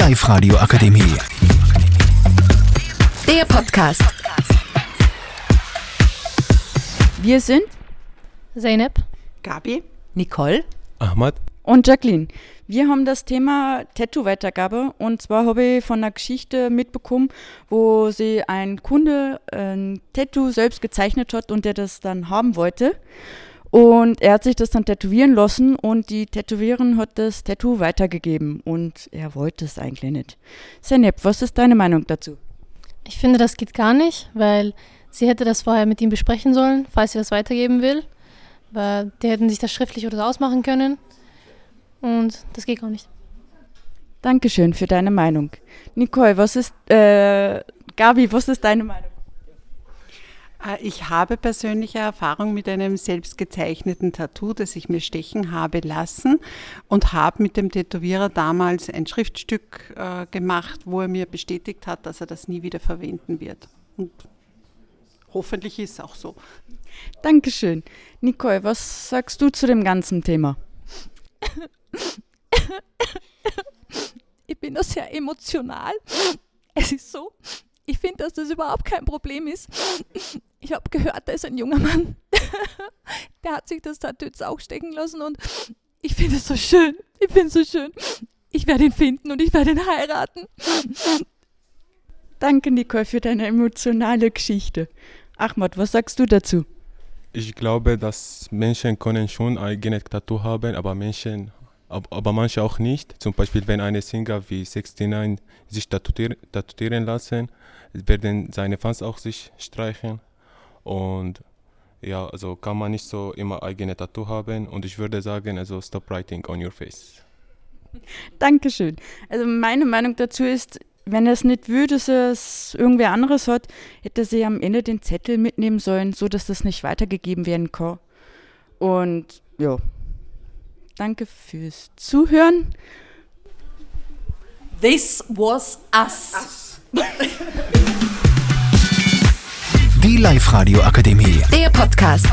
Live-Radio Akademie. Der Podcast. Wir sind Zeynep. Gabi Nicole. Ahmad. und Jacqueline. Wir haben das Thema Tattoo-Weitergabe und zwar habe ich von einer Geschichte mitbekommen, wo sie ein Kunde ein Tattoo selbst gezeichnet hat und der das dann haben wollte. Und er hat sich das dann tätowieren lassen und die Tätowiererin hat das Tattoo weitergegeben und er wollte es eigentlich nicht. Senep, was ist deine Meinung dazu? Ich finde, das geht gar nicht, weil sie hätte das vorher mit ihm besprechen sollen, falls sie das weitergeben will. Weil die hätten sich das schriftlich oder so ausmachen können. Und das geht gar nicht. Dankeschön für deine Meinung. Nicole, was ist, äh, Gabi, was ist deine Meinung? Äh, Ich habe persönliche Erfahrung mit einem selbstgezeichneten Tattoo, das ich mir stechen habe lassen und habe mit dem Tätowierer damals ein Schriftstück äh, gemacht, wo er mir bestätigt hat, dass er das nie wieder verwenden wird. Und hoffentlich ist es auch so. Dankeschön. Nicole, was sagst du zu dem ganzen Thema? ich bin da sehr emotional. Es ist so, ich finde, dass das überhaupt kein Problem ist. Ich habe gehört, da ist ein junger Mann, der hat sich das Tattoo jetzt auch stecken lassen und ich finde es so schön. Ich finde es so schön. Ich werde ihn finden und ich werde ihn heiraten. Danke, Nicole, für deine emotionale Geschichte. Ahmad, was sagst du dazu? Ich glaube, dass Menschen können schon eigene Tattoo haben, aber Menschen, ab- aber manche auch nicht. Zum Beispiel, wenn eine Singer wie 69 sich tätowier- tätowieren lassen, werden seine Fans auch sich streichen. Und ja, also kann man nicht so immer eigene Tattoo haben. Und ich würde sagen, also stop writing on your face. Dankeschön. Also meine Meinung dazu ist, wenn er es nicht will, dass es irgendwer anderes hat, hätte sie am Ende den Zettel mitnehmen sollen, so dass das nicht weitergegeben werden kann. Und ja, danke fürs Zuhören. This was us. Live-Radio Akademie. Der Podcast.